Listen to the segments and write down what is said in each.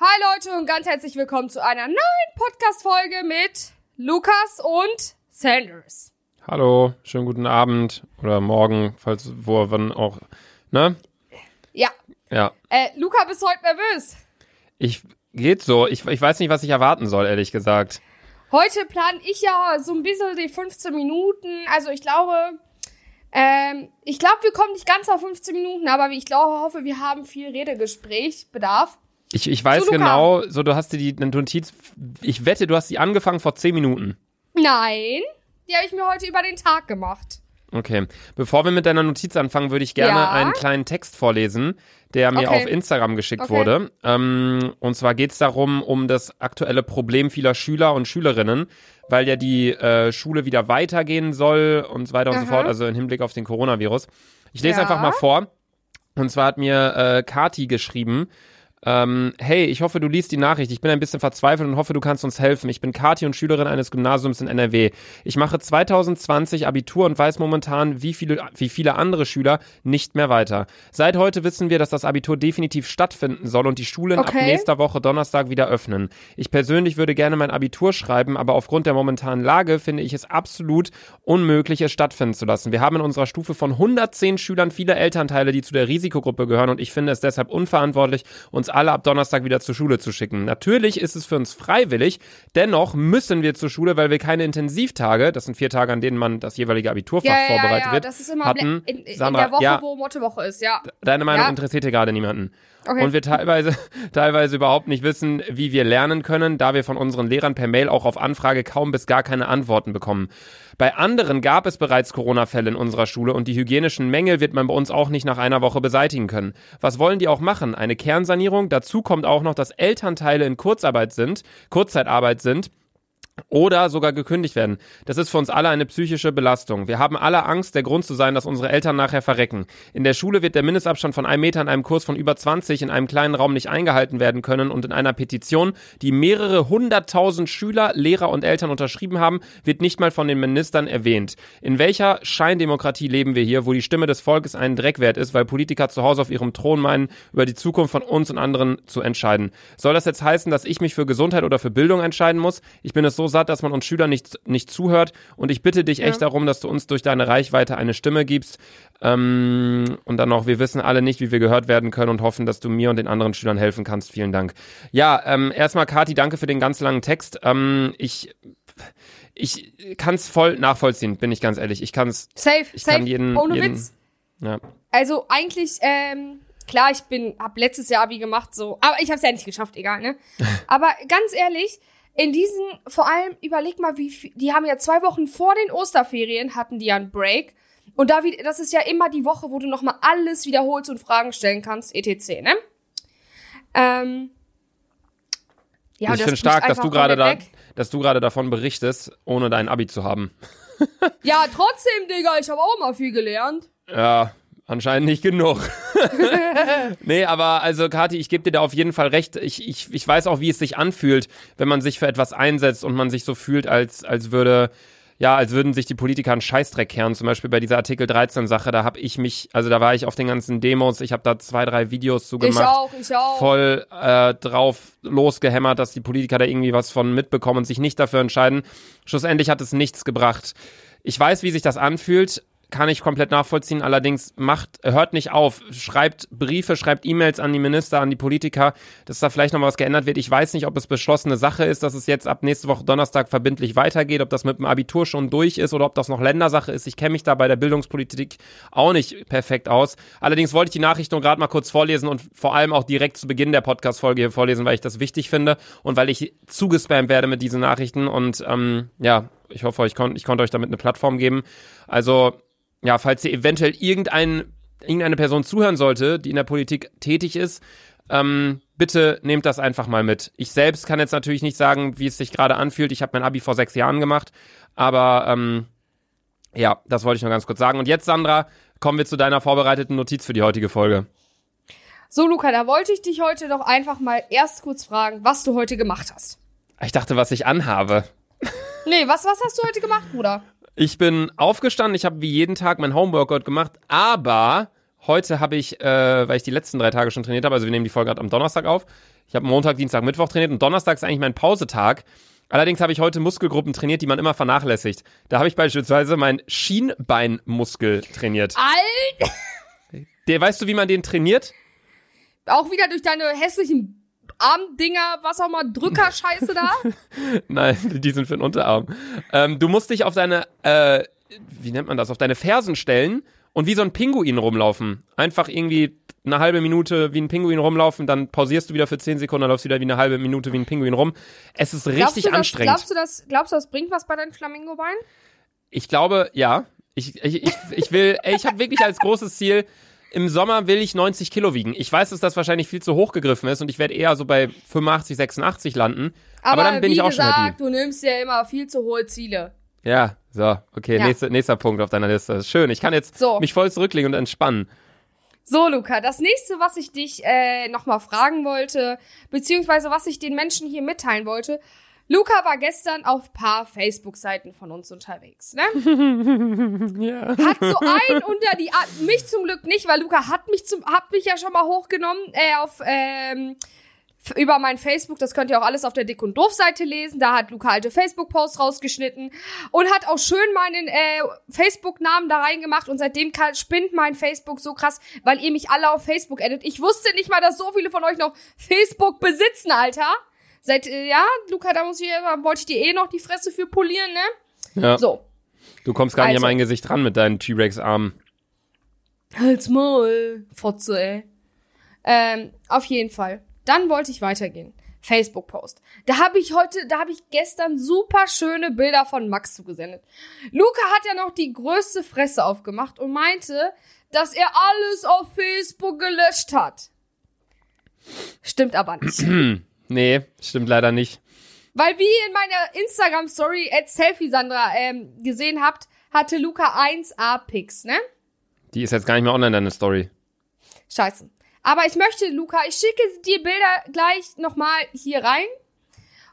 Hi Leute und ganz herzlich willkommen zu einer neuen Podcast-Folge mit Lukas und Sanders. Hallo, schönen guten Abend oder morgen, falls wo wann auch, ne? Ja. Ja. Äh, Luca, bist heute nervös? Ich geht so. Ich, ich weiß nicht, was ich erwarten soll, ehrlich gesagt. Heute plane ich ja so ein bisschen die 15 Minuten. Also ich glaube, ähm, ich glaube, wir kommen nicht ganz auf 15 Minuten, aber ich glaube, hoffe, wir haben viel Redegesprächbedarf. Ich, ich weiß genau, so du hast dir die Notiz, ich wette, du hast die angefangen vor 10 Minuten. Nein, die habe ich mir heute über den Tag gemacht. Okay. Bevor wir mit deiner Notiz anfangen, würde ich gerne Ja? einen kleinen Text vorlesen, der mir Okay. auf Instagram geschickt Okay. wurde. Ähm, und zwar geht es darum, um das aktuelle Problem vieler Schüler und Schülerinnen, weil ja die äh, Schule wieder weitergehen soll und so weiter und so fort, also im Hinblick auf den Coronavirus. Ich lese Ja. einfach mal vor. Und zwar hat mir äh, Kati geschrieben, ähm, hey, ich hoffe, du liest die Nachricht. Ich bin ein bisschen verzweifelt und hoffe, du kannst uns helfen. Ich bin Kati und Schülerin eines Gymnasiums in NRW. Ich mache 2020 Abitur und weiß momentan, wie viele, wie viele andere Schüler nicht mehr weiter. Seit heute wissen wir, dass das Abitur definitiv stattfinden soll und die Schulen ab Okay. nächster Woche Donnerstag wieder öffnen. Ich persönlich würde gerne mein Abitur schreiben, aber aufgrund der momentanen Lage finde ich es absolut unmöglich, es stattfinden zu lassen. Wir haben in unserer Stufe von 110 Schülern viele Elternteile, die zu der Risikogruppe gehören und ich finde es deshalb unverantwortlich, uns alle ab Donnerstag wieder zur Schule zu schicken. Natürlich ist es für uns freiwillig, dennoch müssen wir zur Schule, weil wir keine Intensivtage, das sind vier Tage, an denen man das jeweilige Abiturfach Ja, ja, vorbereitet ja, wird, das ist immer hatten. in, in Sandra, der Woche, ja, wo Mottowoche ist, ja. Deine Meinung interessiert hier gerade niemanden. Okay. Und wir teilweise, teilweise überhaupt nicht wissen, wie wir lernen können, da wir von unseren Lehrern per Mail auch auf Anfrage kaum bis gar keine Antworten bekommen. Bei anderen gab es bereits Corona-Fälle in unserer Schule und die hygienischen Mängel wird man bei uns auch nicht nach einer Woche beseitigen können. Was wollen die auch machen? Eine Kernsanierung? Dazu kommt auch noch, dass Elternteile in Kurzarbeit sind, Kurzzeitarbeit sind oder sogar gekündigt werden. Das ist für uns alle eine psychische Belastung. Wir haben alle Angst, der Grund zu sein, dass unsere Eltern nachher verrecken. In der Schule wird der Mindestabstand von einem Meter in einem Kurs von über 20 in einem kleinen Raum nicht eingehalten werden können und in einer Petition, die mehrere hunderttausend Schüler, Lehrer und Eltern unterschrieben haben, wird nicht mal von den Ministern erwähnt. In welcher Scheindemokratie leben wir hier, wo die Stimme des Volkes einen Dreck wert ist, weil Politiker zu Hause auf ihrem Thron meinen, über die Zukunft von uns und anderen zu entscheiden? Soll das jetzt heißen, dass ich mich für Gesundheit oder für Bildung entscheiden muss? Ich bin es so satt, dass man uns Schülern nicht, nicht zuhört und ich bitte dich echt darum, dass du uns durch deine Reichweite eine Stimme gibst. Ähm, und dann noch, wir wissen alle nicht, wie wir gehört werden können und hoffen, dass du mir und den anderen Schülern helfen kannst. Vielen Dank. Ja, ähm, erstmal Kati, danke für den ganz langen Text. Ähm, ich ich kann es voll nachvollziehen, bin ich ganz ehrlich. Ich kann es, Safe, ich safe, kann jeden, ohne jeden Witz. ja. Also eigentlich, ähm, klar, ich bin, hab letztes Jahr Abi gemacht, so, aber ich hab's ja nicht geschafft, egal, ne? aber ganz ehrlich, in diesen, vor allem, überleg mal, wie viel, die haben ja zwei Wochen vor den Osterferien, hatten die ja einen Break. Und da, das ist ja immer die Woche, wo du nochmal alles wiederholst und Fragen stellen kannst, etc., ne? Ähm, ja, ich das finde stark, dass du gerade da, dass du gerade davon berichtest, ohne dein Abi zu haben. Ja, trotzdem, Digga, ich habe auch mal viel gelernt. Ja, anscheinend nicht genug. nee, aber also Kathi, ich gebe dir da auf jeden Fall recht. Ich, ich, ich weiß auch, wie es sich anfühlt, wenn man sich für etwas einsetzt und man sich so fühlt, als, als würde, ja, als würden sich die Politiker einen Scheißdreck kehren. Zum Beispiel bei dieser Artikel 13 Sache, da habe ich mich, also da war ich auf den ganzen Demos, ich habe da zwei, drei Videos zu Ich gemacht. auch, ich auch. voll äh, drauf losgehämmert, dass die Politiker da irgendwie was von mitbekommen und sich nicht dafür entscheiden. Schlussendlich hat es nichts gebracht. Ich weiß, wie sich das anfühlt, kann ich komplett nachvollziehen. Allerdings macht, hört nicht auf, schreibt Briefe, schreibt E-Mails an die Minister, an die Politiker, dass da vielleicht noch was geändert wird. Ich weiß nicht, ob es beschlossene Sache ist, dass es jetzt ab nächste Woche Donnerstag verbindlich weitergeht, ob das mit dem Abitur schon durch ist oder ob das noch Ländersache ist. Ich kenne mich da bei der Bildungspolitik auch nicht perfekt aus. Allerdings wollte ich die Nachricht nur gerade mal kurz vorlesen und vor allem auch direkt zu Beginn der Podcast-Folge hier vorlesen, weil ich das wichtig finde und weil ich zugespammt werde mit diesen Nachrichten und ähm, ja, ich hoffe, ich, kon ich konnte euch damit eine Plattform geben. Also ja, falls ihr eventuell irgendein, irgendeine Person zuhören sollte, die in der Politik tätig ist, ähm, bitte nehmt das einfach mal mit. Ich selbst kann jetzt natürlich nicht sagen, wie es sich gerade anfühlt. Ich habe mein Abi vor sechs Jahren gemacht, aber ähm, ja, das wollte ich nur ganz kurz sagen. Und jetzt, Sandra, kommen wir zu deiner vorbereiteten Notiz für die heutige Folge. So, Luca, da wollte ich dich heute doch einfach mal erst kurz fragen, was du heute gemacht hast. Ich dachte, was ich anhabe. Nee, was, was hast du heute gemacht, Bruder? Ich bin aufgestanden, ich habe wie jeden Tag mein Homeworkout gemacht, aber heute habe ich, äh, weil ich die letzten drei Tage schon trainiert habe, also wir nehmen die Folge gerade am Donnerstag auf. Ich habe Montag, Dienstag, Mittwoch trainiert und Donnerstag ist eigentlich mein Pausetag. Allerdings habe ich heute Muskelgruppen trainiert, die man immer vernachlässigt. Da habe ich beispielsweise meinen Schienbeinmuskel trainiert. Alt! Der, weißt du, wie man den trainiert? Auch wieder durch deine hässlichen Armdinger, was auch immer, Drückerscheiße da? Nein, die sind für den Unterarm. Ähm, du musst dich auf deine, äh, wie nennt man das, auf deine Fersen stellen und wie so ein Pinguin rumlaufen. Einfach irgendwie eine halbe Minute wie ein Pinguin rumlaufen, dann pausierst du wieder für zehn Sekunden, dann läufst du wieder wie eine halbe Minute wie ein Pinguin rum. Es ist richtig glaubst anstrengend. Das, glaubst, du das, glaubst du, das bringt was bei deinen Flamingo-Beinen? Ich glaube, ja. Ich, ich, ich, ich will, ich habe wirklich als großes Ziel, im Sommer will ich 90 Kilo wiegen. Ich weiß, dass das wahrscheinlich viel zu hoch gegriffen ist und ich werde eher so bei 85, 86 landen. Aber, aber dann bin ich auch gesagt, schon happy. du nimmst ja immer viel zu hohe Ziele. Ja, so, okay, Ja. Nächster, nächster Punkt auf deiner Liste. Schön, ich kann jetzt So. mich voll zurücklegen und entspannen. So, Luca, das nächste, was ich dich äh, nochmal fragen wollte, beziehungsweise was ich den Menschen hier mitteilen wollte. Luca war gestern auf paar Facebook-Seiten von uns unterwegs, ne? Ja. Hat so ein unter die Ar mich zum Glück nicht, weil Luca hat mich zum hat mich ja schon mal hochgenommen äh, auf ähm, über mein Facebook, das könnt ihr auch alles auf der Dick und Doof Seite lesen. Da hat Luca alte Facebook Posts rausgeschnitten und hat auch schön meinen äh, Facebook Namen da reingemacht und seitdem kann, spinnt mein Facebook so krass, weil ihr mich alle auf Facebook edit. Ich wusste nicht mal, dass so viele von euch noch Facebook besitzen, Alter. Seit äh, ja, Luca, da muss ich da wollte ich dir eh noch die Fresse für polieren, ne? ja. So. Du kommst gar nicht Also. an mein Gesicht ran mit deinen T-Rex-Armen. Halt's Maul, Fotze, ey. Ähm, auf jeden Fall. Dann wollte ich weitergehen. Facebook-Post. Da habe ich heute, da habe ich gestern super schöne Bilder von Max zugesendet. Luca hat ja noch die größte Fresse aufgemacht und meinte, dass er alles auf Facebook gelöscht hat. Stimmt aber nicht. Nee, stimmt leider nicht. Weil wie ihr in meiner Instagram-Story at Selfie Sandra ähm, gesehen habt, hatte Luca 1A Pics, ne? Die ist jetzt gar nicht mehr online, deine Story. Scheiße. Aber ich möchte, Luca, ich schicke die Bilder gleich nochmal hier rein.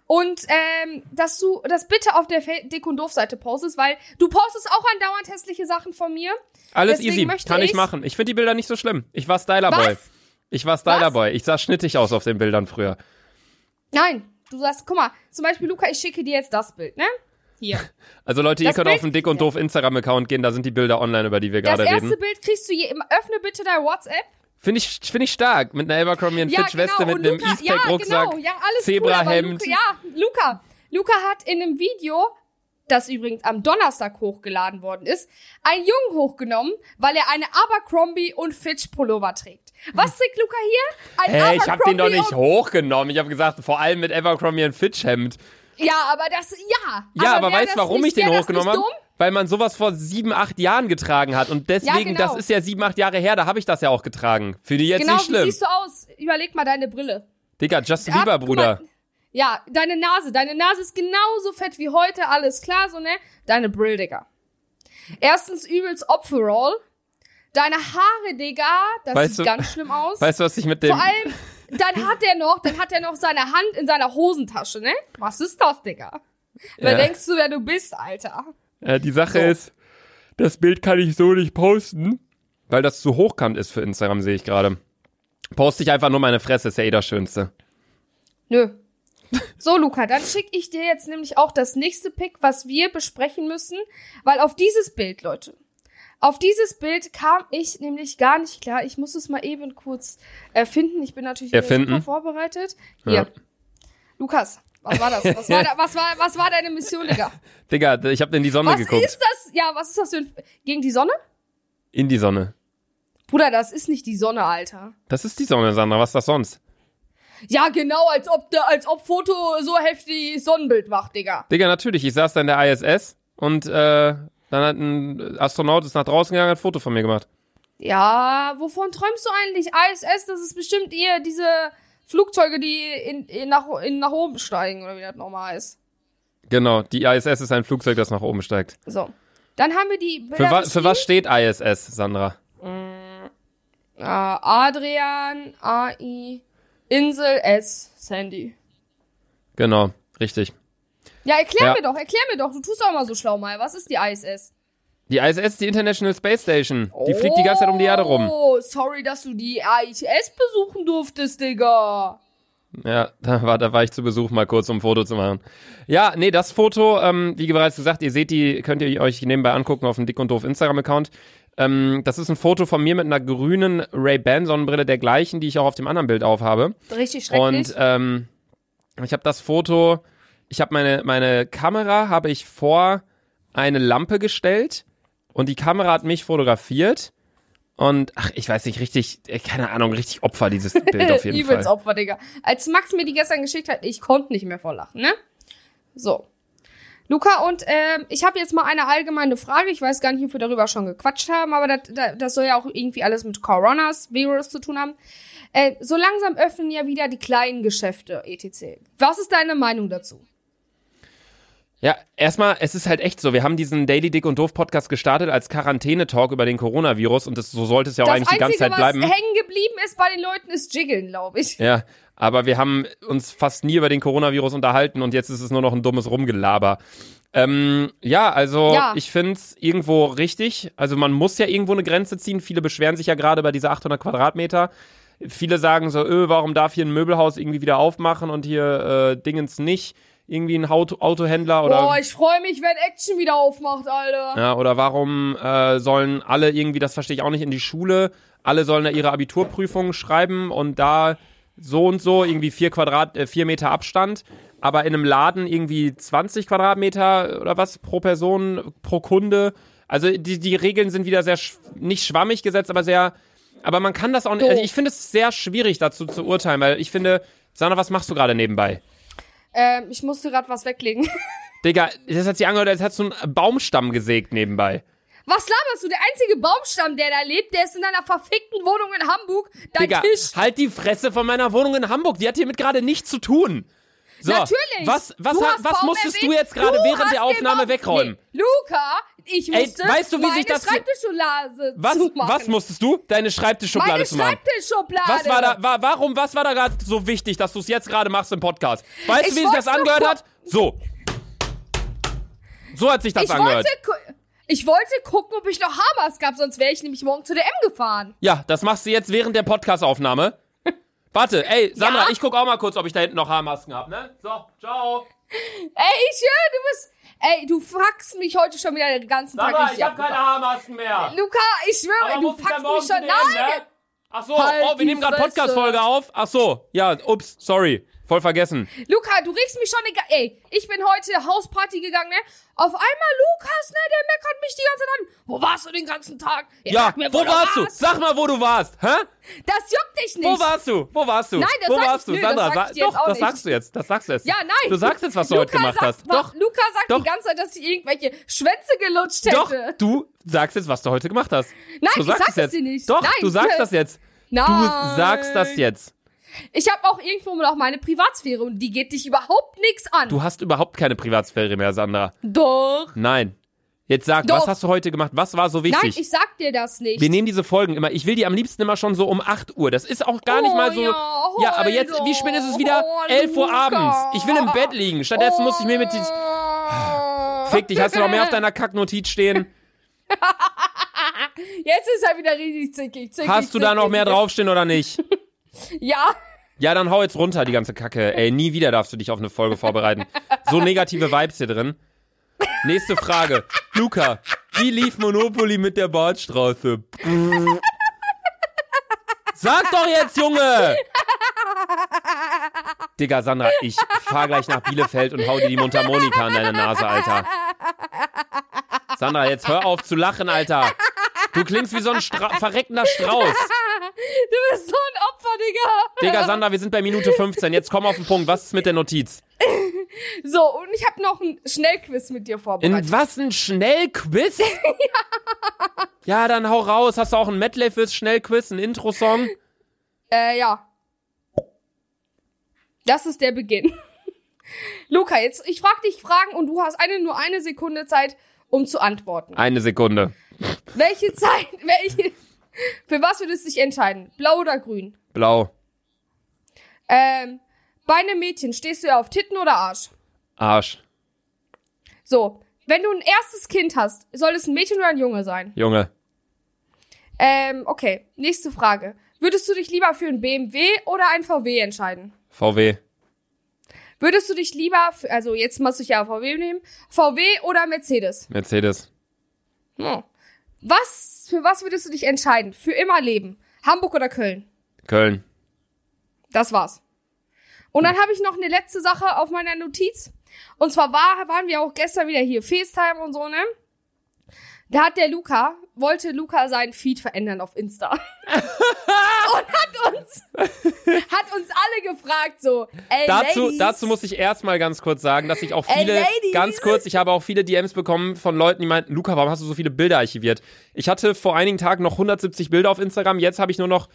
Und ähm, dass du das bitte auf der Dick und Doof-Seite postest, weil du postest auch andauernd hässliche Sachen von mir. Alles Deswegen easy, kann ich machen. Ich finde die Bilder nicht so schlimm. Ich war Stylerboy. Ich war Stylerboy. Was? Ich sah schnittig aus auf den Bildern früher. Nein, du sagst, guck mal, zum Beispiel, Luca, ich schicke dir jetzt das Bild, ne? Hier. Also Leute, ihr Das könnt Bild- auf den Dick und Doof Instagram-Account gehen, da sind die Bilder online, über die wir Das gerade erste reden. Bild kriegst du je, öffne bitte dein WhatsApp. Finde ich, finde ich stark. Mit einer Abercrombie und Ja, Fitch Weste, genau. mit einem Luca, ja, Eastpack-Rucksack, genau, ja, alles Zebrahemd. Cool, Luca, ja, Luca. Luca hat in einem Video, das übrigens am Donnerstag hochgeladen worden ist, einen Jungen hochgenommen, weil er eine Abercrombie und Fitch Pullover trägt. Was trägt Luca hier? Ein Hey, ich hab den doch nicht hochgenommen. Ich habe gesagt, vor allem mit Abercrombie und Fitch Hemd. Ja, aber das, ja. Ja, aber, wär weißt du, warum nicht, ich den hochgenommen habe? Weil man sowas vor sieben, acht Jahren getragen hat. Und deswegen, genau. das ist ja sieben, acht Jahre her, da habe ich das ja auch getragen. Für die jetzt Genau, nicht wie schlimm. siehst du aus? Überleg mal deine Brille. Digga, Justin Ab, Bieber, Bruder. mal. Ja, deine Nase. Deine Nase ist genauso fett wie heute, alles klar, so, ne? Deine Brill, Digga. Erstens übelst Opferall. Deine Haare, Digga, das Weißt sieht du- ganz schlimm aus. Weißt du, was ich mit dem... Vor allem, dann hat er noch, dann hat er noch seine Hand in seiner Hosentasche, ne? Was ist das, Digga? Wer Ja. denkst du, wer du bist, Alter? Äh, die Sache So. ist, das Bild kann ich so nicht posten, weil das zu hochkant ist für Instagram, sehe ich gerade. Poste ich einfach nur meine Fresse, ist ja eh das Schönste. Nö. So, Luca, dann schicke ich dir jetzt nämlich auch das nächste Pick, was wir besprechen müssen, weil auf dieses Bild, Leute, auf dieses Bild kam ich nämlich gar nicht klar. Ich muss es mal eben kurz erfinden. Ich bin natürlich super vorbereitet. Hier. Ja. Lukas, was war das? Was war, da, was war, was war deine Mission, Digga? Digga, ich habe in die Sonne Was geguckt. ist das? Ja, was ist das für ein... Gegen die Sonne? In die Sonne. Bruder, das ist nicht die Sonne, Alter. Das ist die Sonne, Sandra. Was ist das sonst? Ja, genau, als ob, als ob Foto so heftig Sonnenbild macht, Digga. Digga, natürlich. Ich saß da in der ISS und äh, dann hat ein Astronaut ist nach draußen gegangen und hat ein Foto von mir gemacht. Ja, wovon träumst du eigentlich? ISS, das ist bestimmt eher diese Flugzeuge, die in, in, nach, in, nach oben steigen, oder wie das nochmal ist. Genau, die ISS ist ein Flugzeug, das nach oben steigt. So. Dann haben wir die Für, wa für was steht ISS, Sandra? Äh, Adrian, AI, Insel S, Sandy. Genau, richtig. Ja, erklär Ja. mir doch, erklär mir doch. Du tust auch mal so schlau mal. Was ist die ISS? Die ISS, die International Space Station. Die fliegt die ganze Zeit um die Erde rum. Oh, sorry, dass du die ISS besuchen durftest, Digga. Ja, da war, da war ich zu Besuch mal kurz, um ein Foto zu machen. Ja, nee, das Foto, ähm, wie bereits gesagt, ihr seht die, könnt ihr euch nebenbei angucken auf dem Dick und Doof Instagram-Account. Ähm, das ist ein Foto von mir mit einer grünen Ray-Ban-Sonnenbrille, der gleichen, die ich auch auf dem anderen Bild aufhabe. Richtig schrecklich. Und ähm, ich habe das Foto, ich habe meine, meine Kamera, habe ich vor eine Lampe gestellt und die Kamera hat mich fotografiert. Und ach, ich weiß nicht, richtig, äh, keine Ahnung, richtig Opfer dieses Bild auf jeden Übelst Fall. Opfer, Digga. Als Max mir die gestern geschickt hat, ich konnte nicht mehr vor Lachen, ne? So. Luca, und ähm, ich habe jetzt mal eine allgemeine Frage. Ich weiß gar nicht, ob wir darüber schon gequatscht haben, aber das, das, das soll ja auch irgendwie alles mit Coronas, Virus zu tun haben. Äh, so langsam öffnen ja wieder die kleinen Geschäfte, etc. Was ist deine Meinung dazu? Ja, erstmal, es ist halt echt so. Wir haben diesen Daily Dick und Doof Podcast gestartet als Quarantäne-Talk über den Coronavirus und das, so sollte es ja auch das eigentlich die ganze Einzige, Zeit bleiben. was hängen geblieben ist bei den Leuten, ist Jiggeln, glaube ich. Ja, aber wir haben uns fast nie über den Coronavirus unterhalten und jetzt ist es nur noch ein dummes Rumgelaber. Ähm, ja, also Ja. ich find's irgendwo richtig. Also man muss ja irgendwo eine Grenze ziehen. Viele beschweren sich ja gerade bei dieser 800 Quadratmeter. Viele sagen so, öh, warum darf hier ein Möbelhaus irgendwie wieder aufmachen und hier äh, Dingens nicht? Irgendwie ein Auto Autohändler oder Boah, ich freue mich, wenn Action wieder aufmacht, Alter. ja, oder warum äh, sollen alle irgendwie, das verstehe ich auch nicht, in die Schule, alle sollen da ihre Abiturprüfungen schreiben und da so und so irgendwie vier Quadrat, äh, vier Meter Abstand, aber in einem Laden irgendwie 20 Quadratmeter oder was pro Person, pro Kunde. Also die, die Regeln sind wieder sehr, sch nicht schwammig gesetzt, aber sehr, aber man kann das auch nicht, also ich finde es sehr schwierig dazu zu urteilen, weil ich finde, Sandra, was machst du gerade nebenbei? Ähm, ich musste gerade was weglegen. Digga, das hat sich angehört, als hättest du einen Baumstamm gesägt nebenbei. Was laberst du? Der einzige Baumstamm, der da lebt, der ist in einer verfickten Wohnung in Hamburg. Dein Digga, Tisch. halt die Fresse von meiner Wohnung in Hamburg. Die hat hiermit gerade nichts zu tun. So, Natürlich. Was, was, was Baum musstest erwähnt. du jetzt gerade während der Aufnahme wegräumen? Nee, Luca, ich Ey, musste weißt du, wie meine sich das Schreibtischschublade Was, was musstest du? Deine Schreibtischschublade Meine zu machen. Schreibtischschublade. Was war da, war, warum, was war da gerade so wichtig, dass du es jetzt gerade machst im Podcast? Weißt Ich du, wie sich das angehört hat? So. So hat sich das Ich angehört. wollte, ich wollte gucken, ob ich noch Hamas gab, sonst wäre ich nämlich morgen zu der M gefahren. Ja, das machst du jetzt während der Podcastaufnahme. Warte, ey, Sandra, Ja? ich guck auch mal kurz, ob ich da hinten noch Haarmasken hab, ne? So, ciao. Ey, ich höre, du bist. Ey, du fuckst mich heute schon wieder den ganzen Tag Sandra, richtig ich hab ab, keine. Haarmasken mehr. Luca, ich schwöre, du ich fuckst mich schon. der M, Nein! ne? Ach so, Halt oh, wir nehmen gerade. Podcast-Folge auf. Ach so, ja, ups, sorry. Voll vergessen. Luca, du regst mich schon egal. Ey, ich bin heute Hausparty gegangen, ne? Auf einmal Lukas, ne? Der meckert mich die ganze Zeit an. Wo warst du den ganzen Tag? Ja, sag mir, wo warst du? warst. Sag mal, wo du warst. Hä? Das juckt dich nicht. Wo warst du? Wo warst du? Nein, das wo warst ich- du? nö, das Sandra, sag ich sa- doch, das nicht. sagst du jetzt. Das sagst du jetzt. Ja, nein. Du sagst jetzt, was du Luca heute gemacht sagt, hast. Doch. Luca sagt Doch. die ganze Zeit, dass ich irgendwelche Schwänze gelutscht Doch, hätte. du sagst jetzt, was du heute gemacht hast. Nein, du ich sagst sag es jetzt. dir nicht. Doch, Nein. du sagst das jetzt. Nein. Du sagst das jetzt. Ich habe auch irgendwo noch meine Privatsphäre und die geht dich überhaupt nichts an. Du hast überhaupt keine Privatsphäre mehr, Sandra. Doch. Nein. Jetzt sag, Doch. was hast du heute gemacht? Was war so Nein, wichtig? ich sag dir das nicht. Wir nehmen diese Folgen immer, ich will die am liebsten immer schon so um 8 Uhr. Das ist auch gar nicht Oh mal so. ja, ja, aber jetzt, wie spät ist es wieder? Oh, 11 Uhr abends. Ich will im Bett liegen. Stattdessen muss ich mir mit. Oh. Fick dich, hast du noch mehr auf deiner Kacknotiz stehen? Jetzt ist er wieder richtig zickig. zickig Hast du da noch zickig. mehr draufstehen oder nicht? Ja. Ja, dann hau jetzt runter, die ganze Kacke. Ey, nie wieder darfst du dich auf eine Folge vorbereiten. So negative Vibes hier drin. Nächste Frage. Luca, wie lief Monopoly mit der Bordstraße? Sag doch jetzt, Junge! Digga, Sandra, ich fahr gleich nach Bielefeld und hau dir die Mundharmonika an deine Nase, Alter. Sandra, jetzt hör auf zu lachen, Alter. Du klingst wie so ein Stra verreckender Strauß. Du bist so ein Opfer, Digga. Digga, Sandra, wir sind bei Minute 15. Jetzt komm auf den Punkt. Was ist mit der Notiz? So, und ich habe noch ein Schnellquiz mit dir vorbereitet. In was ein Schnellquiz? ja, dann hau raus. Hast du auch ein Medley fürs Schnellquiz, ein Intro-Song? Äh, ja. Das ist der Beginn. Luca, jetzt, ich frag dich Fragen und du hast eine, nur eine Sekunde Zeit, um zu antworten. Eine Sekunde. Welche Zeit, welche, für was würdest du dich entscheiden? Blau oder grün? Blau. Ähm, bei einem Mädchen, stehst du ja auf Titten oder Arsch? Arsch. So, wenn du ein erstes Kind hast, soll es ein Mädchen oder ein Junge sein? Junge. Ähm, okay. Nächste Frage. Würdest du dich lieber für ein BMW oder ein VW entscheiden? VW. Würdest du dich lieber, also jetzt musst du ja VW nehmen, VW oder Mercedes? Mercedes. Hm. Was, für was würdest du dich entscheiden? Für immer leben? Hamburg oder Köln? Köln. Das war's. Und dann habe ich noch eine letzte Sache auf meiner Notiz. Und zwar war, waren wir auch gestern wieder hier, FaceTime und so, ne? Da hat der Luca, wollte Luca seinen Feed verändern auf Insta. hat uns, hat uns alle gefragt so, ey, Dazu, Ladies, dazu muss ich erstmal ganz kurz sagen, dass ich auch Ey, viele, Ladies. ganz kurz, ich habe auch viele DMs bekommen von Leuten, die meinten, Luca, warum hast du so viele Bilder archiviert? Ich hatte vor einigen Tagen noch 170 Bilder auf Instagram, jetzt habe ich nur noch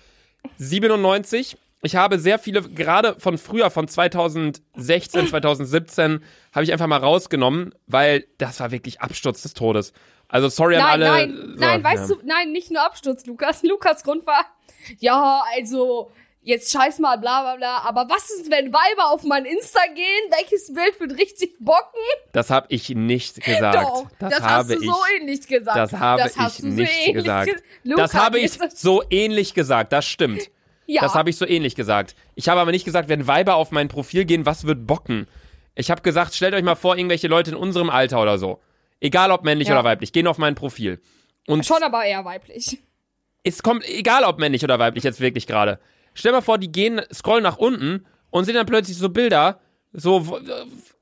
97. Ich habe sehr viele, gerade von früher, von 2016, 2017, habe ich einfach mal rausgenommen, weil das war wirklich Absturz des Todes. Also sorry an Nein, alle. nein, so, nein, weißt ja. du, nein, nicht nur Absturz, Lukas. Lukas Grund war, ja, also, jetzt scheiß mal, bla, bla, bla. Aber was ist, wenn Weiber auf mein Insta gehen? Welches Bild wird richtig bocken? Das habe ich nicht gesagt. Doch, das, das, habe hast du ich. so ähnlich gesagt. Das habe das ich so nicht ähnlich gesagt. ge- Luca, das habe ich so ähnlich gesagt, das stimmt. Ja. Das habe ich so ähnlich gesagt. Ich habe aber nicht gesagt, wenn Weiber auf mein Profil gehen, was wird bocken? Ich habe gesagt, stellt euch mal vor, irgendwelche Leute in unserem Alter oder so. Egal ob männlich Ja. oder weiblich, gehen auf mein Profil. Und Schon aber eher weiblich. Es kommt, egal ob männlich oder weiblich jetzt wirklich gerade. Stell mal vor, die gehen, scrollen nach unten und sehen dann plötzlich so Bilder, so,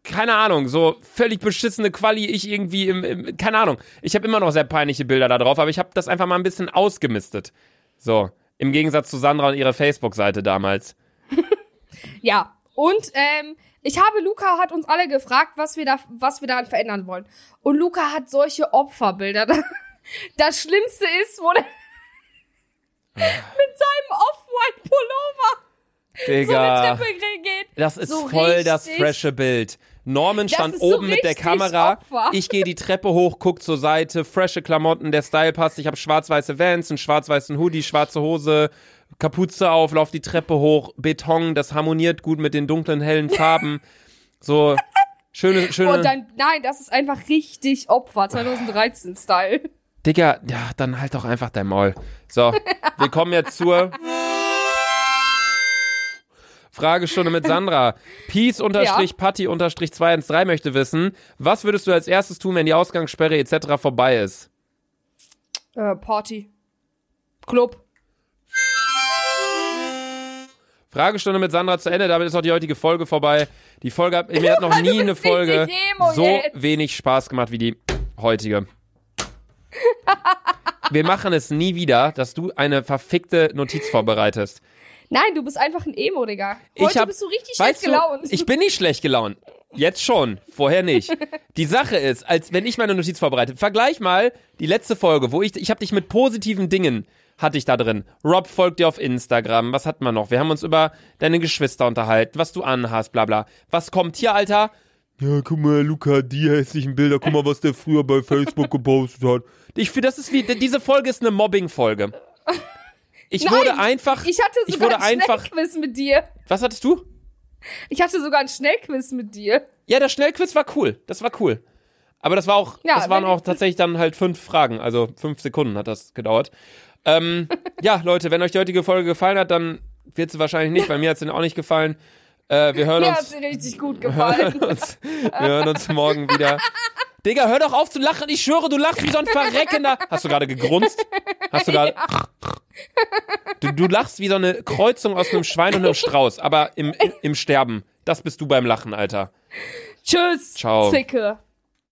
keine Ahnung, so völlig beschissene Quali, ich irgendwie im, im keine Ahnung. Ich habe immer noch sehr peinliche Bilder da drauf, aber ich habe das einfach mal ein bisschen ausgemistet. So, im Gegensatz zu Sandra und ihrer Facebook-Seite damals. Ja. Und ähm, ich habe Luca hat uns alle gefragt, was wir da, was wir daran verändern wollen. Und Luca hat solche Opferbilder. Das Schlimmste ist, wo der mit seinem Off-White-Pullover so eine Digga, Treppe geht. das ist so voll das richtig- frische Bild. Norman stand ist so oben mit der Kamera. Opfer. Ich gehe die Treppe hoch, guck zur Seite, frische Klamotten, der Style passt. Ich habe schwarz-weiße Vans, einen schwarz-weißen Hoodie, schwarze Hose, Kapuze auf, lauf die Treppe hoch, Beton, das harmoniert gut mit den dunklen, hellen Farben. So schöne, schöne. Und dann, nein, das ist einfach richtig Opfer, 2013-Style. Digga, ja, dann halt doch einfach dein Maul. So, wir kommen jetzt zur Fragestunde mit Sandra. Peace-Patty-213 möchte wissen, was würdest du als erstes tun, wenn die Ausgangssperre etc. vorbei ist? Äh, Party. Club. Fragestunde mit Sandra zu Ende, damit ist auch die heutige Folge vorbei. Die Folge hat, mir hat noch nie eine Folge so wenig Spaß gemacht wie die heutige. Wir machen es nie wieder, dass du eine verfickte Notiz vorbereitest. Nein, du bist einfach ein Emo, Digga. Heute ich hab, bist du richtig schlecht gelaunt. Du, ich bin nicht schlecht gelaunt. Jetzt schon, vorher nicht. Die Sache ist, als wenn ich meine Notiz vorbereite, vergleich mal die letzte Folge, wo ich ich habe dich mit positiven Dingen hatte ich da drin. Rob folgt dir auf Instagram. Was hat man noch? Wir haben uns über deine Geschwister unterhalten, was du anhast, bla bla. Was kommt hier, Alter? Ja, guck mal, Luca, die hässlichen Bilder, guck mal, was der früher bei Facebook gepostet hat. Ich finde, das ist wie, diese Folge ist eine Mobbing-Folge. Ich Nein, wurde einfach, ich hatte ich sogar wurde ein einfach, Schnellquiz mit dir. was hattest du? Ich hatte sogar ein Schnellquiz mit dir. Ja, der Schnellquiz war cool. Das war cool. Aber das war auch, Ja, das waren auch tatsächlich dann halt fünf Fragen. Also fünf Sekunden hat das gedauert. Ähm, ja, Leute, wenn euch die heutige Folge gefallen hat, dann wird sie wahrscheinlich nicht, weil mir hat sie auch nicht gefallen. Äh, wir hören Mir hat uns, sie richtig gut hören gefallen. uns, wir hören uns morgen wieder. Digga, hör doch auf zu lachen. Ich schwöre, du lachst wie so ein Verreckender. Hast du gerade gegrunzt? Hast du gerade. Du, du lachst wie so eine Kreuzung aus einem Schwein und einem Strauß, aber im, im Sterben. Das bist du beim Lachen, Alter. Tschüss. Ciao. Zicke.